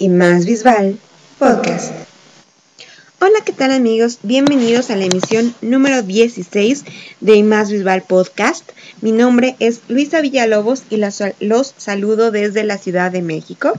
y Más Visual Podcast. Hola, ¿qué tal amigos? Bienvenidos a la emisión número 16 de Más Visual Podcast. Mi nombre es Luisa Villalobos y los saludo desde la Ciudad de México.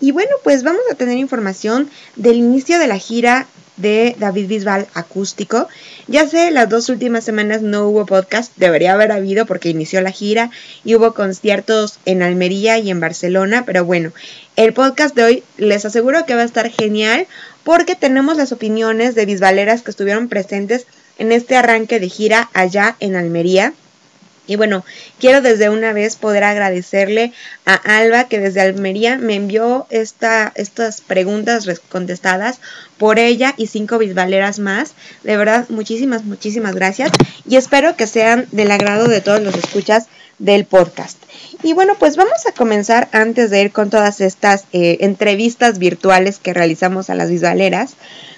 Y bueno, pues vamos a tener información del inicio de la gira de David Bisbal acústico. Ya sé, las dos últimas semanas no hubo podcast, debería haber habido porque inició la gira y hubo conciertos en Almería y en Barcelona, pero bueno, el podcast de hoy les aseguro que va a estar genial porque tenemos las opiniones de bisbaleras que estuvieron presentes en este arranque de gira allá en Almería. Y bueno, quiero desde una vez poder agradecerle a Alba que desde Almería me envió esta, estas preguntas contestadas por ella y cinco bisbaleras más. De verdad, muchísimas, muchísimas gracias. Y espero que sean del agrado de todos los escuchas del podcast. Y bueno, pues vamos a comenzar antes de ir con todas estas eh, entrevistas virtuales que realizamos a las bisbaleras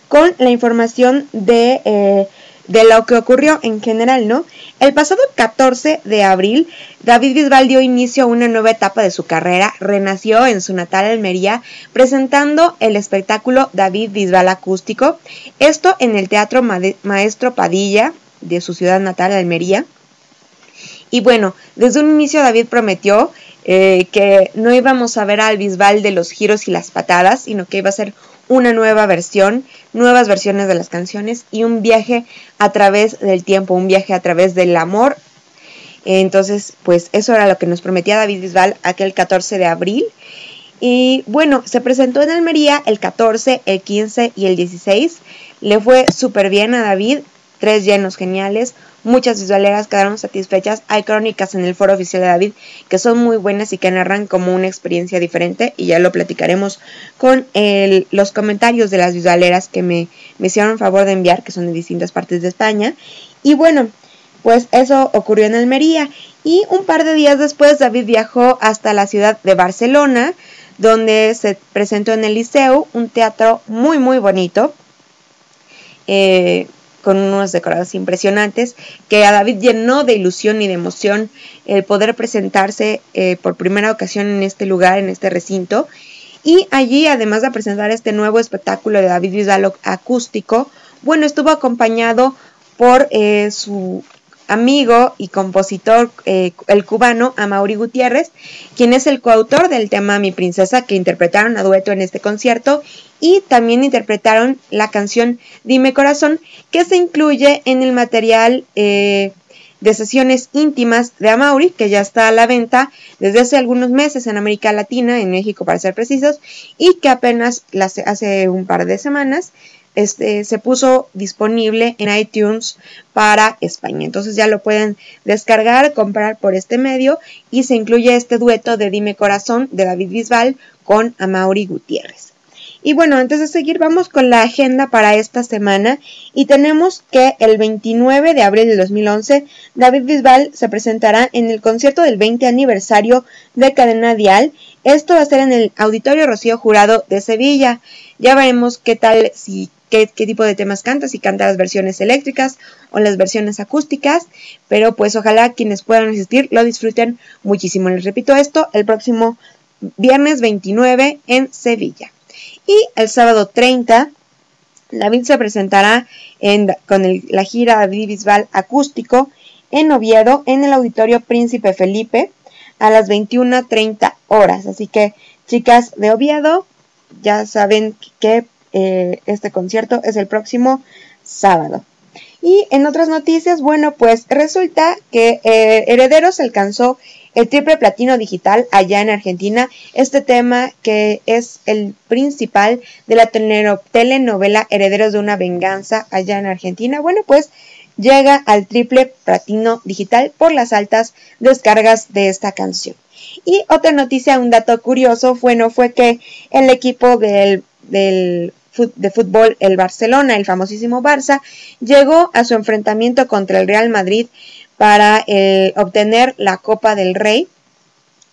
con la información de... Eh, de lo que ocurrió en general, ¿no? El pasado 14 de abril, David Bisbal dio inicio a una nueva etapa de su carrera, renació en su natal Almería, presentando el espectáculo David Bisbal Acústico, esto en el Teatro Maestro Padilla de su ciudad natal, Almería. Y bueno, desde un inicio David prometió eh, que no íbamos a ver al Bisbal de los giros y las patadas, sino que iba a ser una nueva versión, nuevas versiones de las canciones y un viaje a través del tiempo, un viaje a través del amor. Entonces, pues eso era lo que nos prometía David Bisbal aquel 14 de abril. Y bueno, se presentó en Almería el 14, el 15 y el 16. Le fue súper bien a David, tres llenos geniales, muchas visualeras quedaron satisfechas. Hay crónicas en el foro oficial de David que son muy buenas y que narran como una experiencia diferente y ya lo platicaremos con los comentarios de las visualeras que me, me hicieron favor de enviar, que son de distintas partes de España. Y bueno, pues eso ocurrió en Almería y un par de días después David viajó hasta la ciudad de Barcelona donde se presentó en el Liceu, un teatro muy muy bonito. Eh, con unos decorados impresionantes, que a David llenó de ilusión y de emoción el poder presentarse eh, por primera ocasión en este lugar, en este recinto. Y allí, además de presentar este nuevo espectáculo de David Vidal acústico, bueno, estuvo acompañado por eh, su amigo y compositor, eh, el cubano Amaury Gutiérrez, quien es el coautor del tema Mi Princesa que interpretaron a dueto en este concierto y también interpretaron la canción Dime Corazón que se incluye en el material eh, de sesiones íntimas de Amaury que ya está a la venta desde hace algunos meses en América Latina, en México para ser precisos, y que apenas hace un par de semanas este, se puso disponible en iTunes para España. Entonces ya lo pueden descargar, comprar por este medio y se incluye este dueto de Dime Corazón de David Bisbal con Amaury Gutiérrez. Y bueno, antes de seguir, vamos con la agenda para esta semana. Y tenemos que el 29 de abril de 2011, David Bisbal se presentará en el concierto del 20 aniversario de Cadena Dial. Esto va a ser en el Auditorio Rocío Jurado de Sevilla. Ya veremos qué tal, si qué, tipo de temas canta, si canta las versiones eléctricas o las versiones acústicas, pero pues ojalá quienes puedan asistir lo disfruten muchísimo. Les repito esto, el próximo viernes 29 en Sevilla. Y el sábado 30, David se presentará en, con la gira David Bisbal acústico en Oviedo, en el Auditorio Príncipe Felipe, a las 21.30 horas. Así que, chicas de Oviedo, ya saben que eh, este concierto es el próximo sábado. Y en otras noticias, bueno, pues resulta que eh, Herederos alcanzó el triple platino digital allá en Argentina. Este tema que es el principal de la telenovela Herederos de una venganza allá en Argentina. Bueno, pues llega al triple platino digital por las altas descargas de esta canción. Y otra noticia, un dato curioso, bueno, fue que el equipo del, del de fútbol, el Barcelona, el famosísimo Barça, llegó a su enfrentamiento contra el Real Madrid para obtener la Copa del Rey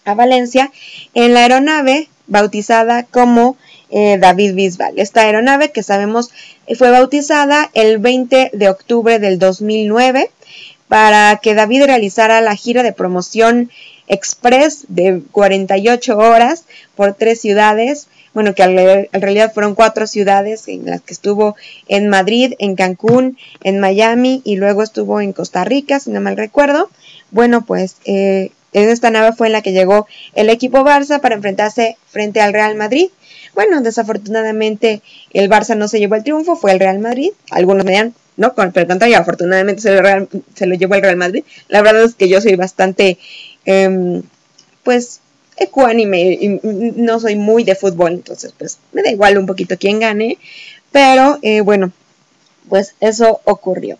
a Valencia en la aeronave bautizada como eh, David Bisbal. Esta aeronave que sabemos eh, fue bautizada el 20 de octubre del 2009 para que David realizara la gira de promoción express de 48 horas por tres ciudades bueno, que en realidad fueron cuatro ciudades en las que estuvo en Madrid, en Cancún, en Miami y luego estuvo en Costa Rica, si no mal recuerdo. Bueno, pues eh, en esta nave fue en la que llegó el equipo Barça para enfrentarse frente al Real Madrid. Bueno, desafortunadamente el Barça no se llevó el triunfo, fue el Real Madrid. Algunos me dirán, no, pero contrario, afortunadamente se lo, se lo, llevó el Real Madrid. La verdad es que yo soy bastante, eh, pues, ecuánime y no soy muy de fútbol, entonces pues me da igual un poquito quién gane, pero eh, bueno, pues eso ocurrió.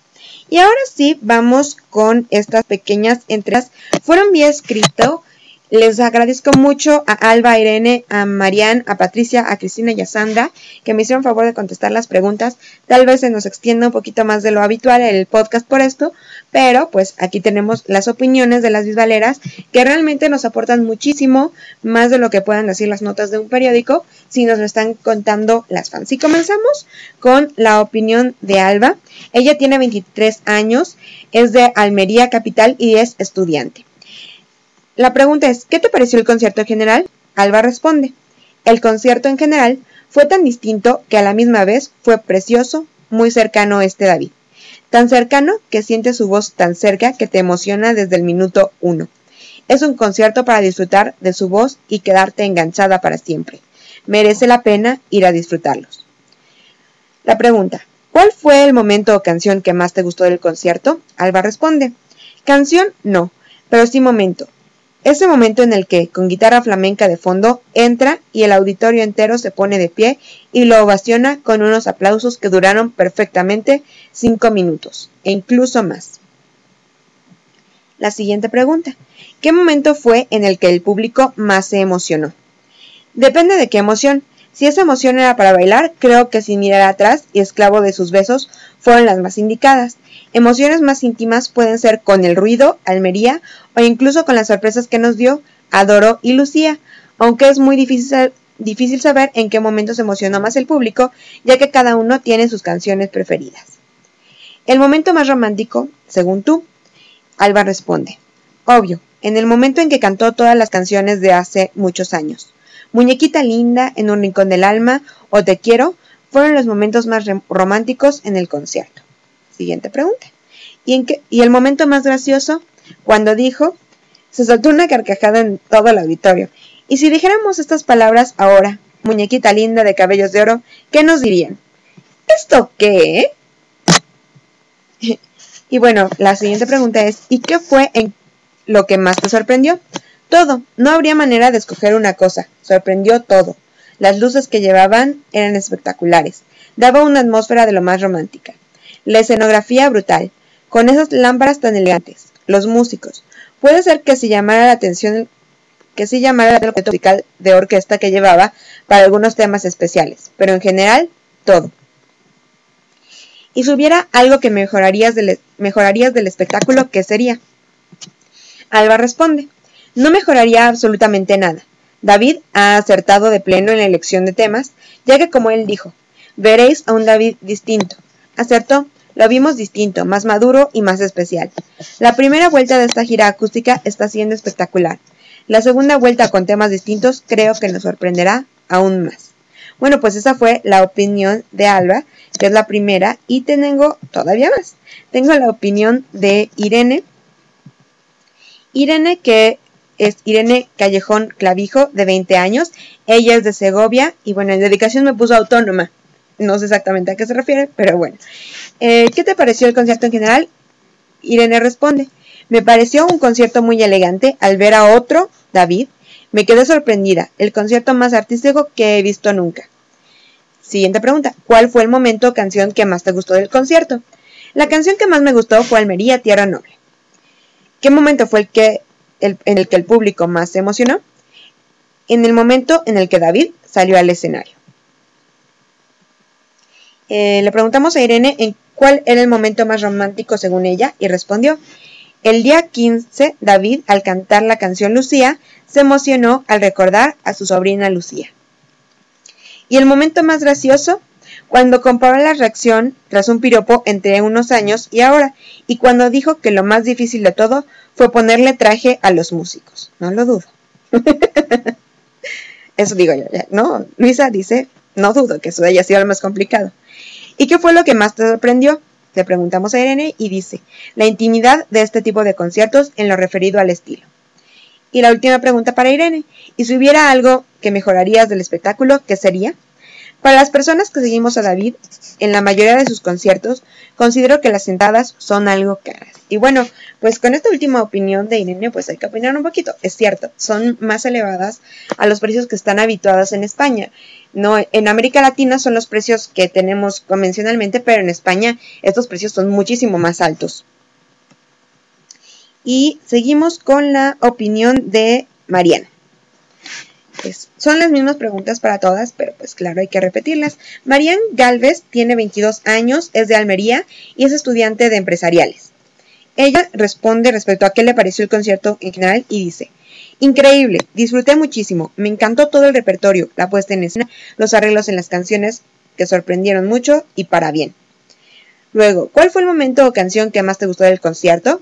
Y ahora sí, vamos con estas pequeñas entregas. Fueron vía escrito les agradezco mucho a Alba, a Irene, a Marian, a Patricia, a Cristina y a Sandra que me hicieron favor de contestar las preguntas. Tal vez se nos extienda un poquito más de lo habitual el podcast por esto, pero pues aquí tenemos las opiniones de las bisbaleras que realmente nos aportan muchísimo más de lo que puedan decir las notas de un periódico si nos lo están contando las fans. Y comenzamos con la opinión de Alba. Ella tiene 23 años, es de Almería Capital y es estudiante. La pregunta es, ¿qué te pareció el concierto en general? Alba responde, el concierto en general fue tan distinto que a la misma vez fue precioso, muy cercano este David. Tan cercano que sientes su voz tan cerca que te emociona desde el minuto uno. Es un concierto para disfrutar de su voz y quedarte enganchada para siempre. Merece la pena ir a disfrutarlos. La pregunta, ¿cuál fue el momento o canción que más te gustó del concierto? Alba responde, canción no, pero sí momento. Ese momento en el que, con guitarra flamenca de fondo, entra y el auditorio entero se pone de pie y lo ovaciona con unos aplausos que duraron perfectamente cinco minutos, e incluso más. La siguiente pregunta. ¿Qué momento fue en el que el público más se emocionó? Depende de qué emoción. Si esa emoción era para bailar, creo que sin mirar atrás y esclavo de sus besos fueron las más indicadas. Emociones más íntimas pueden ser con el ruido, Almería, o incluso con las sorpresas que nos dio Adoro y Lucía, aunque es muy difícil, difícil saber en qué momento se emocionó más el público, ya que cada uno tiene sus canciones preferidas. El momento más romántico, según tú, Alba responde, obvio, en el momento en que cantó todas las canciones de hace muchos años. Muñequita linda, en un rincón del alma o Te quiero fueron los momentos más románticos en el concierto. Siguiente pregunta. ¿Y, en qué, ¿Y el momento más gracioso? Cuando dijo, se soltó una carcajada en todo el auditorio. Y si dijéramos estas palabras ahora, muñequita linda de cabellos de oro, ¿qué nos dirían? ¿Esto qué? y bueno, la siguiente pregunta es, ¿y qué fue en lo que más te sorprendió? Todo, no habría manera de escoger una cosa, sorprendió todo. Las luces que llevaban eran espectaculares, daba una atmósfera de lo más romántica. La escenografía brutal, con esas lámparas tan elegantes, los músicos. Puede ser que si llamara la atención que sí llamara la atención musical de orquesta que llevaba para algunos temas especiales, pero en general todo. Y si hubiera algo que del, mejorarías del espectáculo, ¿qué sería? Alba responde, no mejoraría absolutamente nada. David ha acertado de pleno en la elección de temas, ya que como él dijo, veréis a un David distinto. Acertó, lo vimos distinto, más maduro y más especial. La primera vuelta de esta gira acústica está siendo espectacular. La segunda vuelta con temas distintos creo que nos sorprenderá aún más. Bueno, pues esa fue la opinión de Alba, que es la primera, y tengo todavía más. Tengo la opinión de Irene. Irene que es Irene Callejón Clavijo, de 20 años. Ella es de Segovia y bueno, en dedicación me puso autónoma. No sé exactamente a qué se refiere, pero bueno. Eh, ¿Qué te pareció el concierto en general? Irene responde, me pareció un concierto muy elegante al ver a otro, David. Me quedé sorprendida, el concierto más artístico que he visto nunca. Siguiente pregunta, ¿cuál fue el momento o canción que más te gustó del concierto? La canción que más me gustó fue Almería, Tierra Noble. ¿Qué momento fue el que en el que el público más se emocionó, en el momento en el que David salió al escenario. Eh, le preguntamos a Irene en cuál era el momento más romántico según ella y respondió, el día 15 David al cantar la canción Lucía se emocionó al recordar a su sobrina Lucía. Y el momento más gracioso cuando comparó la reacción tras un piropo entre unos años y ahora, y cuando dijo que lo más difícil de todo fue ponerle traje a los músicos. No lo dudo. Eso digo yo, ¿no? Luisa dice, no dudo que eso haya sido lo más complicado. ¿Y qué fue lo que más te sorprendió? Le preguntamos a Irene y dice, la intimidad de este tipo de conciertos en lo referido al estilo. Y la última pregunta para Irene, ¿y si hubiera algo que mejorarías del espectáculo, qué sería? Para las personas que seguimos a David, en la mayoría de sus conciertos, considero que las sentadas son algo caras. Y bueno, pues con esta última opinión de Irene, pues hay que opinar un poquito. Es cierto, son más elevadas a los precios que están habituados en España. No, en América Latina son los precios que tenemos convencionalmente, pero en España estos precios son muchísimo más altos. Y seguimos con la opinión de Mariana. Son las mismas preguntas para todas, pero pues claro, hay que repetirlas. Marian Galvez tiene 22 años, es de Almería y es estudiante de empresariales. Ella responde respecto a qué le pareció el concierto en general y dice, increíble, disfruté muchísimo, me encantó todo el repertorio, la puesta en escena, los arreglos en las canciones que sorprendieron mucho y para bien. Luego, ¿cuál fue el momento o canción que más te gustó del concierto?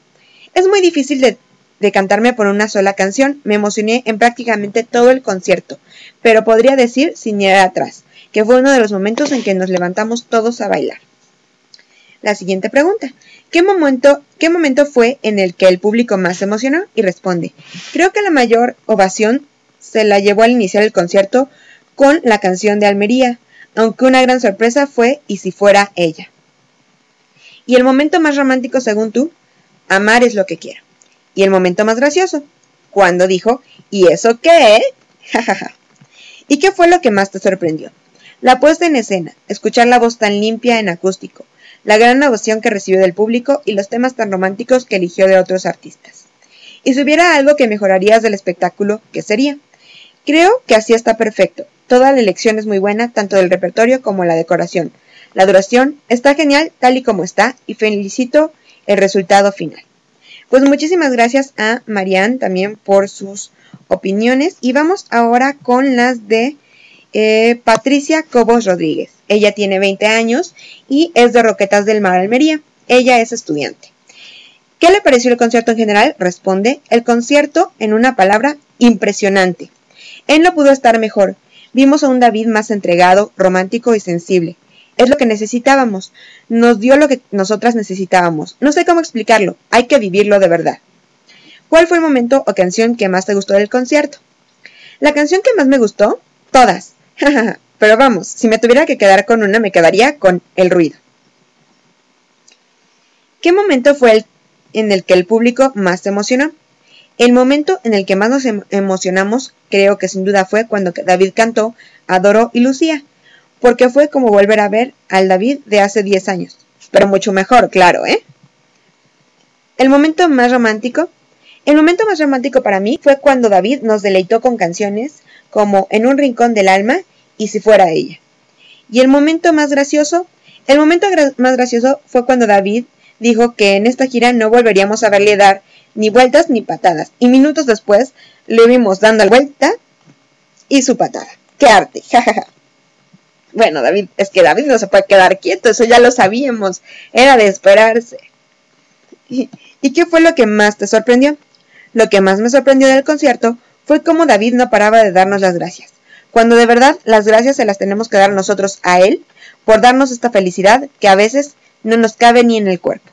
Es muy difícil de de cantarme por una sola canción, me emocioné en prácticamente todo el concierto, pero podría decir sin mirar atrás, que fue uno de los momentos en que nos levantamos todos a bailar. La siguiente pregunta. ¿Qué momento, ¿Qué momento fue en el que el público más se emocionó? Y responde. Creo que la mayor ovación se la llevó al iniciar el concierto con la canción de Almería, aunque una gran sorpresa fue y si fuera ella. ¿Y el momento más romántico según tú? Amar es lo que quiero. Y el momento más gracioso, cuando dijo, ¿y eso qué? Jajaja. ¿Y qué fue lo que más te sorprendió? La puesta en escena, escuchar la voz tan limpia en acústico, la gran ovación que recibió del público y los temas tan románticos que eligió de otros artistas. Y si hubiera algo que mejorarías del espectáculo, ¿qué sería? Creo que así está perfecto. Toda la elección es muy buena, tanto del repertorio como la decoración. La duración está genial tal y como está y felicito el resultado final. Pues muchísimas gracias a Marianne también por sus opiniones y vamos ahora con las de eh, Patricia Cobos Rodríguez. Ella tiene 20 años y es de Roquetas del Mar, Almería. Ella es estudiante. ¿Qué le pareció el concierto en general? Responde, el concierto, en una palabra, impresionante. Él no pudo estar mejor. Vimos a un David más entregado, romántico y sensible. Es lo que necesitábamos. Nos dio lo que nosotras necesitábamos. No sé cómo explicarlo. Hay que vivirlo de verdad. ¿Cuál fue el momento o canción que más te gustó del concierto? La canción que más me gustó, todas. Pero vamos, si me tuviera que quedar con una, me quedaría con el ruido. ¿Qué momento fue el en el que el público más se emocionó? El momento en el que más nos em-, emocionamos, creo que sin duda fue cuando David cantó Adoro y Lucía porque fue como volver a ver al David de hace 10 años. Pero mucho mejor, claro, ¿eh? El momento más romántico. El momento más romántico para mí fue cuando David nos deleitó con canciones como En un rincón del alma y Si fuera ella. Y el momento más gracioso. El momento más gracioso fue cuando David dijo que en esta gira no volveríamos a verle dar ni vueltas ni patadas. Y minutos después le vimos dando la vuelta y su patada. ¡Qué arte! Jajaja. Bueno, David, es que David no se puede quedar quieto, eso ya lo sabíamos, era de esperarse. ¿Y, qué fue lo que más te sorprendió? Lo que más me sorprendió del concierto fue cómo David no paraba de darnos las gracias, cuando de verdad las gracias se las tenemos que dar nosotros a él por darnos esta felicidad que a veces no nos cabe ni en el cuerpo.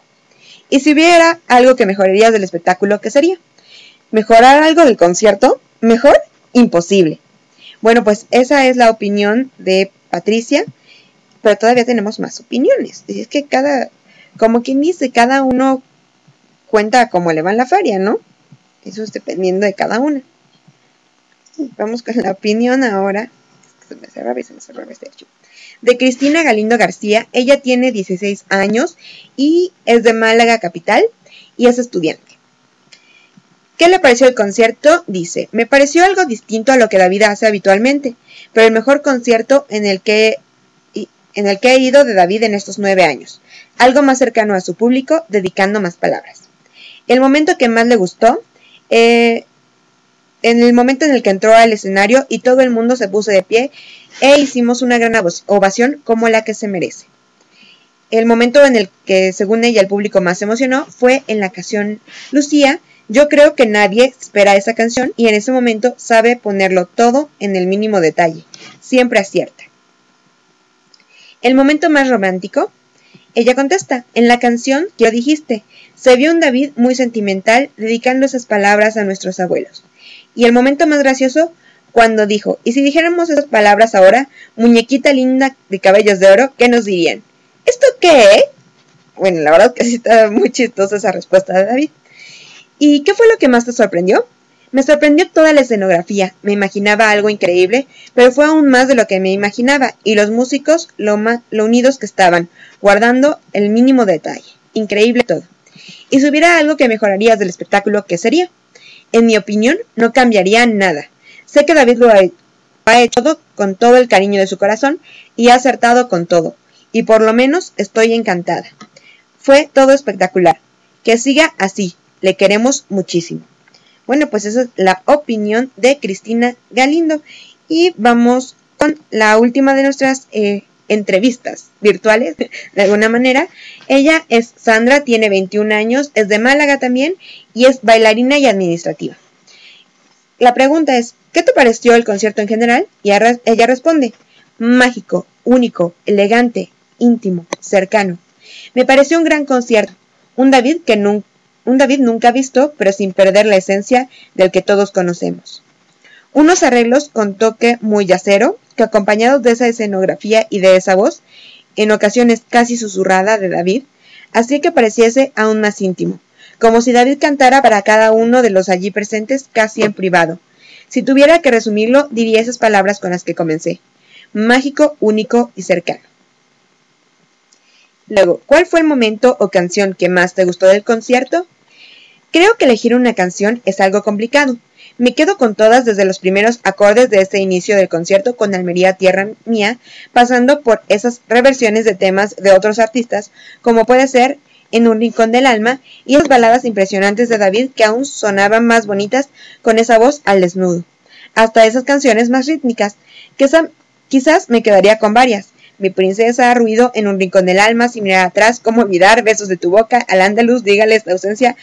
Y si hubiera algo que mejoraría del espectáculo, ¿qué sería? ¿Mejorar algo del concierto? ¿Mejor? Imposible. Bueno, pues esa es la opinión de Patricia, pero todavía tenemos más opiniones. Es que cada, como quien dice, cada uno cuenta cómo le va la feria, ¿no? Eso es dependiendo de cada una. Vamos con la opinión ahora. Se me cerraba y se me cerraba este hecho. De Cristina Galindo García. Ella tiene 16 años y es de Málaga Capital y es estudiante. ¿Qué le pareció el concierto? Dice, me pareció algo distinto a lo que David hace habitualmente pero el mejor concierto en el que en el que he ido de David en estos nueve años, algo más cercano a su público, dedicando más palabras. El momento que más le gustó, eh, en el momento en el que entró al escenario y todo el mundo se puso de pie e hicimos una gran ovación como la que se merece. El momento en el que, según ella, el público más se emocionó fue en la canción Lucía, Yo creo que nadie espera esa canción y en ese momento sabe ponerlo todo en el mínimo detalle. Siempre acierta. El momento más romántico. Ella contesta, en la canción que lo dijiste, se vio un David muy sentimental dedicando esas palabras a nuestros abuelos. Y el momento más gracioso, cuando dijo, y si dijéramos esas palabras ahora, muñequita linda de cabellos de oro, ¿qué nos dirían? ¿Esto qué? Bueno, la verdad que sí está muy chistosa esa respuesta de David. ¿Y qué fue lo que más te sorprendió? Me sorprendió toda la escenografía, me imaginaba algo increíble, pero fue aún más de lo que me imaginaba, y los músicos lo, lo unidos que estaban, guardando el mínimo detalle. Increíble todo. Y si hubiera algo que mejorarías del espectáculo, ¿qué sería? En mi opinión, no cambiaría nada. Sé que David lo ha hecho todo con todo el cariño de su corazón y ha acertado con todo, y por lo menos estoy encantada. Fue todo espectacular. Que siga así, le queremos muchísimo. Bueno, pues esa es la opinión de Cristina Galindo. Y vamos con la última de nuestras eh, entrevistas virtuales, de alguna manera. Ella es Sandra, tiene 21 años, es de Málaga también y es bailarina y administrativa. La pregunta es, ¿qué te pareció el concierto en general? Y ella responde, mágico, único, elegante, íntimo, cercano. Me pareció un gran concierto, un David que nunca un David nunca visto, pero sin perder la esencia del que todos conocemos. Unos arreglos con toque muy yacero, que acompañados de esa escenografía y de esa voz, en ocasiones casi susurrada de David, hacía que pareciese aún más íntimo, como si David cantara para cada uno de los allí presentes casi en privado. Si tuviera que resumirlo, diría esas palabras con las que comencé. Mágico, único y cercano. Luego, ¿cuál fue el momento o canción que más te gustó del concierto? Creo que elegir una canción es algo complicado. Me quedo con todas desde los primeros acordes de este inicio del concierto con Almería Tierra Mía, pasando por esas reversiones de temas de otros artistas, como puede ser En un rincón del alma, y las baladas impresionantes de David que aún sonaban más bonitas con esa voz al desnudo, hasta esas canciones más rítmicas, que quizás me quedaría con varias. Mi princesa, ruido en un rincón del alma, sin mirar atrás, cómo olvidar, besos de tu boca, al andaluz, dígales la ausencia,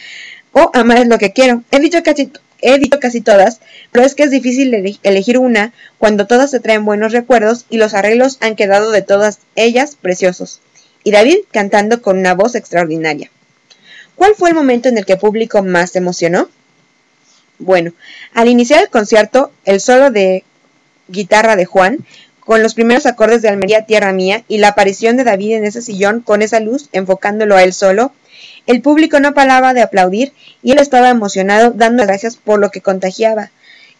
o amar es lo que quiero. He dicho casi, he dicho casi todas, pero es que es difícil elegir una cuando todas se traen buenos recuerdos y los arreglos han quedado de todas ellas preciosos. Y David cantando con una voz extraordinaria. ¿Cuál fue el momento en el que el público más se emocionó? Bueno, al iniciar el concierto, el solo de guitarra de Juan, con los primeros acordes de Almería Tierra Mía y la aparición de David en ese sillón con esa luz enfocándolo a él solo, el público no paraba de aplaudir y él estaba emocionado dando gracias por lo que contagiaba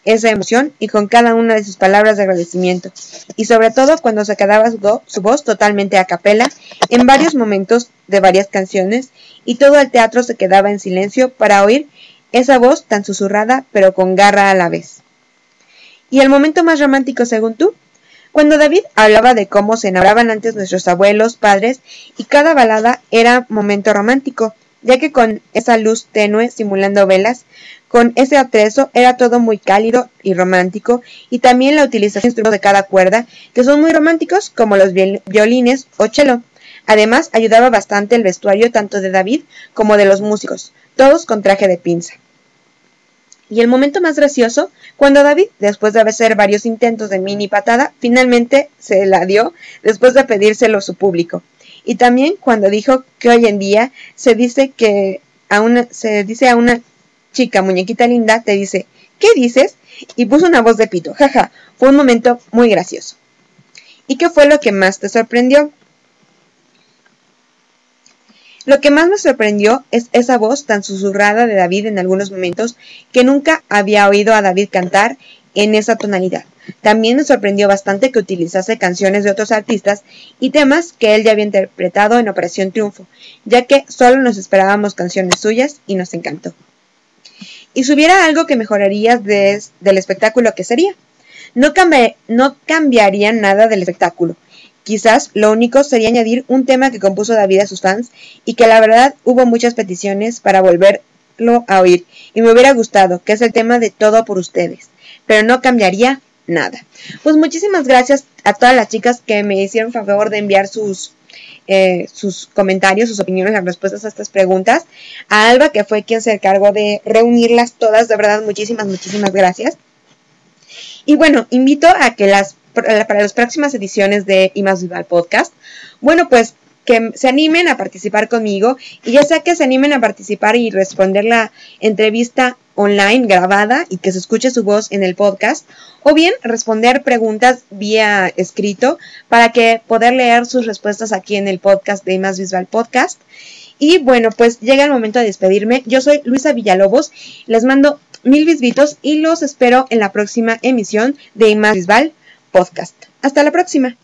esa emoción y con cada una de sus palabras de agradecimiento, y sobre todo cuando se quedaba su, voz totalmente a capela en varios momentos de varias canciones y todo el teatro se quedaba en silencio para oír esa voz tan susurrada pero con garra a la vez. ¿Y el momento más romántico según tú? Cuando David hablaba de cómo se enamoraban antes nuestros abuelos, padres, y cada balada era momento romántico, ya que con esa luz tenue simulando velas, con ese atrezo era todo muy cálido y romántico, y también la utilización de de cada cuerda, que son muy románticos como los violines o cello. Además, ayudaba bastante el vestuario tanto de David como de los músicos, todos con traje de pinza. Y el momento más gracioso, cuando David, después de hacer varios intentos de mini patada, finalmente se la dio después de pedírselo a su público. Y también cuando dijo que hoy en día se dice que a una, se dice a una chica muñequita linda, te dice, ¿qué dices? Y puso una voz de pito. Jaja, fue un momento muy gracioso. ¿Y qué fue lo que más te sorprendió? Lo que más me sorprendió es esa voz tan susurrada de David en algunos momentos que nunca había oído a David cantar en esa tonalidad. También me sorprendió bastante que utilizase canciones de otros artistas y temas que él ya había interpretado en Operación Triunfo, ya que solo nos esperábamos canciones suyas y nos encantó. Y si hubiera algo que mejorarías del espectáculo, ¿qué sería? No, no cambiaría nada del espectáculo, Quizás lo único sería añadir un tema que compuso David a sus fans y que la verdad hubo muchas peticiones para volverlo a oír y me hubiera gustado, que es el tema de Todo por ustedes, pero no cambiaría nada. Pues muchísimas gracias a todas las chicas que me hicieron favor de enviar sus eh, sus comentarios, sus opiniones, las respuestas a estas preguntas. A Alba, que fue quien se encargó de reunirlas todas, de verdad, muchísimas, muchísimas gracias. Y bueno, invito a que las para las próximas ediciones de Vival Podcast, bueno, pues que se animen a participar conmigo y ya sea que se animen a participar y responder la entrevista online grabada y que se escuche su voz en el podcast o bien responder preguntas vía escrito para que poder leer sus respuestas aquí en el podcast de Más Visual Podcast. Y bueno, pues llega el momento de despedirme. Yo soy Luisa Villalobos. Les mando mil visitos y los espero en la próxima emisión de Más Visual Podcast. Hasta la próxima.